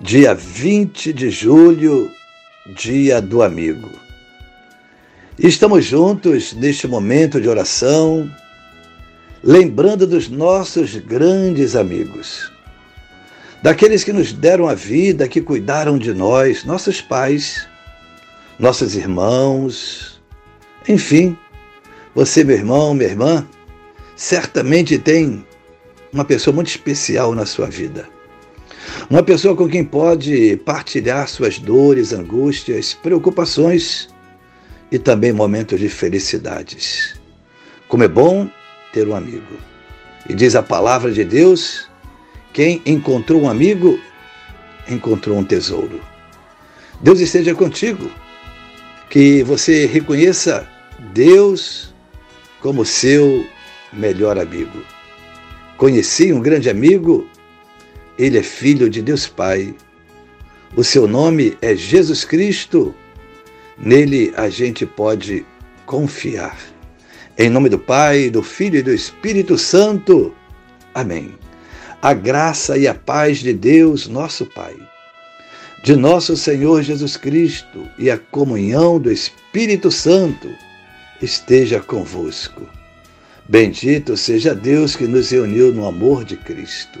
dia 20 de julho, dia do amigo. Estamos juntos neste momento de oração, lembrando dos nossos grandes amigos, daqueles que nos deram a vida, que cuidaram de nós, nossos pais, nossos irmãos, enfim, você, meu irmão, minha irmã, certamente tem uma pessoa muito especial na sua vida. Uma pessoa com quem pode partilhar suas dores, angústias, preocupações e também momentos de felicidades. Como é bom ter um amigo. E diz a palavra de Deus: quem encontrou um amigo, encontrou um tesouro. Deus esteja contigo. Que você reconheça Deus como seu melhor amigo. Conheci um grande amigo ele é filho de Deus Pai. O seu nome é Jesus Cristo. Nele a gente pode confiar. Em nome do Pai, do Filho e do Espírito Santo. Amém. A graça e a paz de Deus, nosso Pai, de nosso Senhor Jesus Cristo e a comunhão do Espírito Santo esteja convosco. Bendito seja Deus que nos reuniu no amor de Cristo.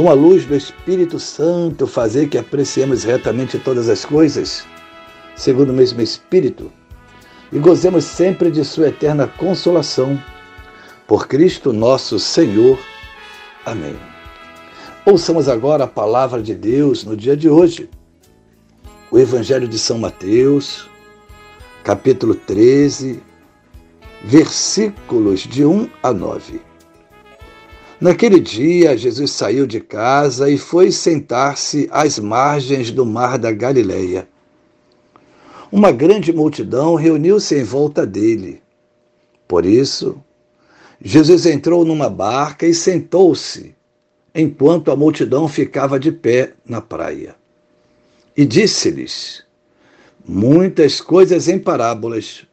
com a luz do Espírito Santo, fazer que apreciemos retamente todas as coisas, segundo o mesmo Espírito, e gozemos sempre de Sua eterna consolação. Por Cristo nosso Senhor. Amém. Ouçamos agora a palavra de Deus no dia de hoje. O Evangelho de São Mateus, capítulo 13, versículos de 1 a 9. Naquele dia, Jesus saiu de casa e foi sentar-se às margens do mar da Galileia. Uma grande multidão reuniu-se em volta dele. Por isso, Jesus entrou numa barca e sentou-se, enquanto a multidão ficava de pé na praia. E disse-lhes muitas coisas em parábolas.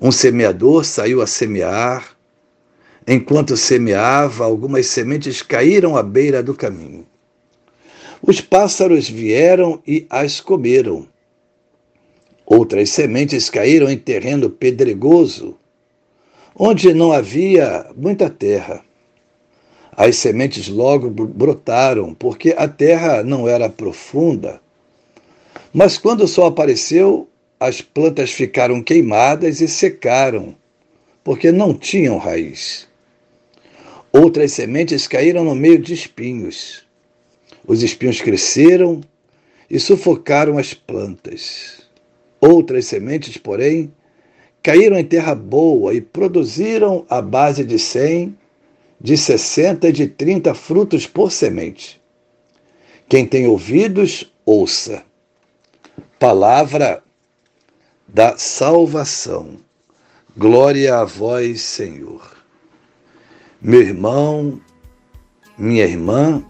Um semeador saiu a semear, Enquanto semeava, algumas sementes caíram à beira do caminho. Os pássaros vieram e as comeram. Outras sementes caíram em terreno pedregoso, onde não havia muita terra. As sementes logo brotaram, porque a terra não era profunda. Mas quando o sol apareceu, as plantas ficaram queimadas e secaram, porque não tinham raiz. Outras sementes caíram no meio de espinhos. Os espinhos cresceram e sufocaram as plantas. Outras sementes, porém, caíram em terra boa e produziram a base de cem, de sessenta e de trinta frutos por semente. Quem tem ouvidos, ouça. Palavra da salvação. Glória a vós, Senhor. Meu irmão, minha irmã,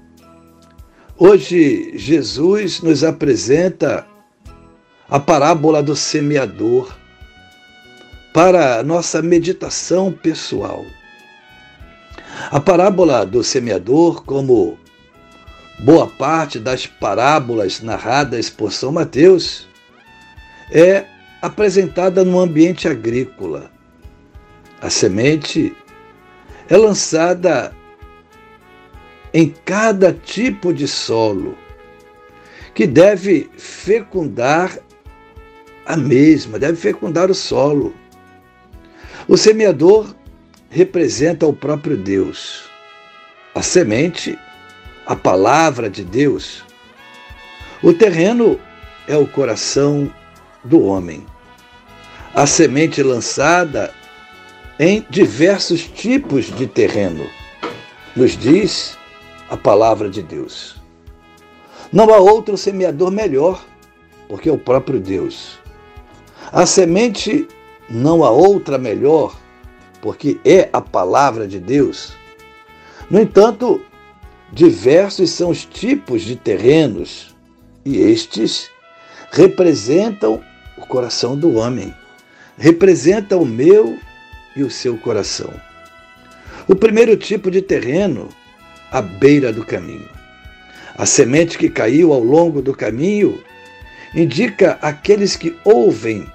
hoje Jesus nos apresenta a parábola do semeador para nossa meditação pessoal. A parábola do semeador, como boa parte das parábolas narradas por São Mateus, é apresentada no ambiente agrícola. A semente é lançada em cada tipo de solo, que deve fecundar a mesma, deve fecundar o solo. O semeador representa o próprio Deus. A semente, a palavra de Deus. O terreno é o coração do homem. A semente lançada em diversos tipos de terreno, nos diz a palavra de Deus. Não há outro semeador melhor, porque é o próprio Deus. A semente não há outra melhor, porque é a palavra de Deus. No entanto, diversos são os tipos de terrenos, e estes representam o coração do homem, representam o meu e o seu coração. O primeiro tipo de terreno, à beira do caminho. A semente que caiu ao longo do caminho indica aqueles que ouvem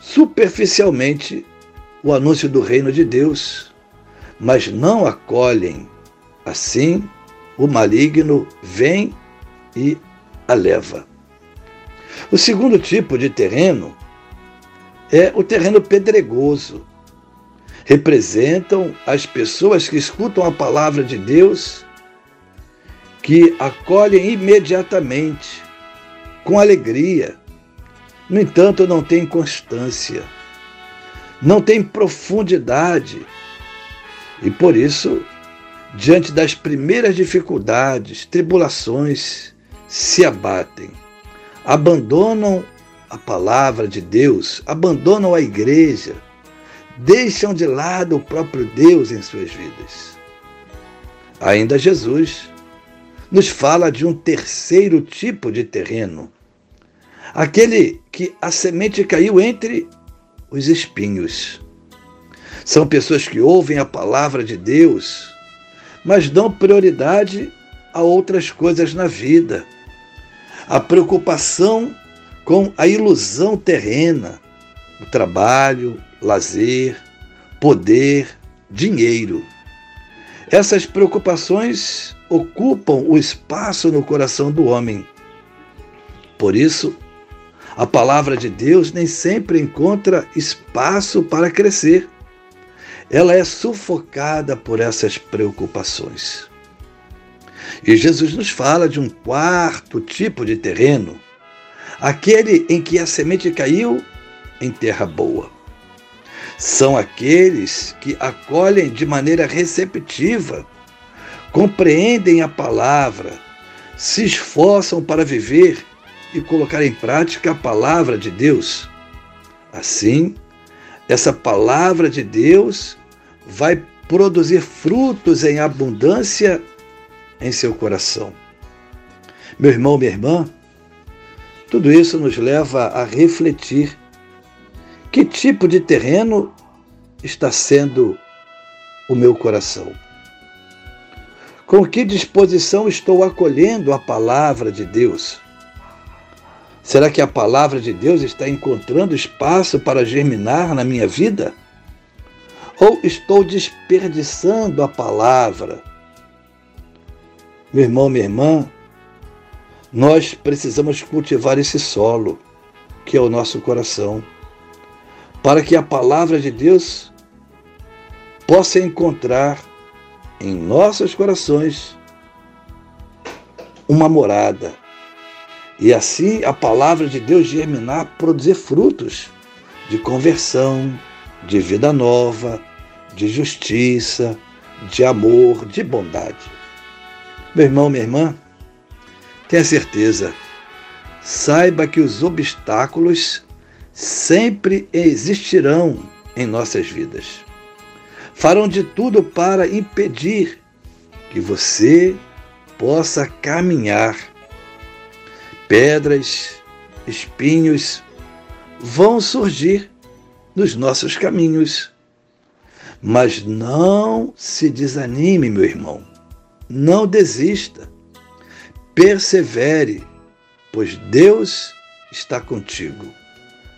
superficialmente o anúncio do reino de Deus, mas não acolhem. Assim, o maligno vem e a leva. O segundo tipo de terreno é o terreno pedregoso. Representam as pessoas que escutam a palavra de Deus, que acolhem imediatamente, com alegria. No entanto, não tem constância, não tem profundidade. E por isso, diante das primeiras dificuldades, tribulações, se abatem, abandonam a palavra de Deus, abandonam a igreja, deixam de lado o próprio Deus em suas vidas. Ainda Jesus nos fala de um terceiro tipo de terreno, aquele que a semente caiu entre os espinhos. São pessoas que ouvem a palavra de Deus, mas dão prioridade a outras coisas na vida. A preocupação com a ilusão terrena, o trabalho, lazer, poder, dinheiro. Essas preocupações ocupam o espaço no coração do homem. Por isso, a palavra de Deus nem sempre encontra espaço para crescer. Ela é sufocada por essas preocupações. E Jesus nos fala de um quarto tipo de terreno, aquele em que a semente caiu em terra boa. São aqueles que acolhem de maneira receptiva, compreendem a palavra, se esforçam para viver e colocar em prática a palavra de Deus. Assim, essa palavra de Deus vai produzir frutos em abundância em seu coração. Meu irmão, minha irmã, tudo isso nos leva a refletir que tipo de terreno está sendo o meu coração. Com que disposição estou acolhendo a palavra de Deus? Será que a palavra de Deus está encontrando espaço para germinar na minha vida? Ou estou desperdiçando a palavra? Meu irmão, minha irmã, nós precisamos cultivar esse solo, que é o nosso coração, para que a palavra de Deus possa encontrar em nossos corações uma morada e assim a palavra de Deus germinar, produzir frutos de conversão, de vida nova, de justiça, de amor, de bondade. Meu irmão, minha irmã, tenha certeza, saiba que os obstáculos sempre existirão em nossas vidas. Farão de tudo para impedir que você possa caminhar pedras, espinhos vão surgir nos nossos caminhos. Mas não se desanime, meu irmão. Não desista. Persevere, pois Deus está contigo.